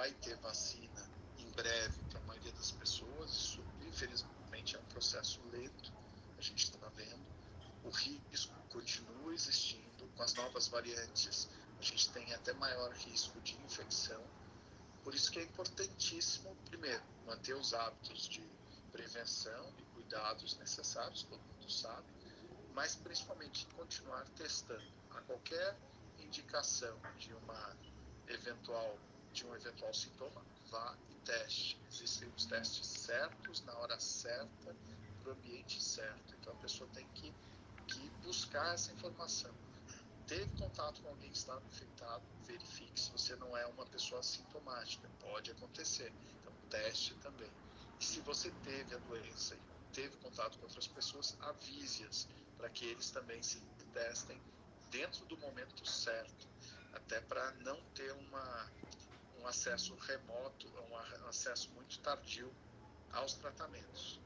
vai ter vacina em breve para a maioria das pessoas. Isso, infelizmente, é um processo lento, a gente está vendo. O risco continua existindo. Com as novas variantes, a gente tem até maior risco de infecção. Por isso que é importantíssimo, primeiro, manter os hábitos de prevenção e cuidados necessários, todo mundo sabe, mas principalmente continuar testando. A qualquer indicação de uma eventual de um eventual sintoma, vá e teste. Existem os testes certos, na hora certa, para o ambiente certo. Então a pessoa tem que, que buscar essa informação. Teve contato com alguém que estava infectado, verifique se você não é uma pessoa sintomática. Pode acontecer. Então teste também. E se você teve a doença e teve contato com outras pessoas, avise-as para que eles também se testem dentro do momento certo, até para não ter uma, um acesso remoto, um acesso muito tardio aos tratamentos.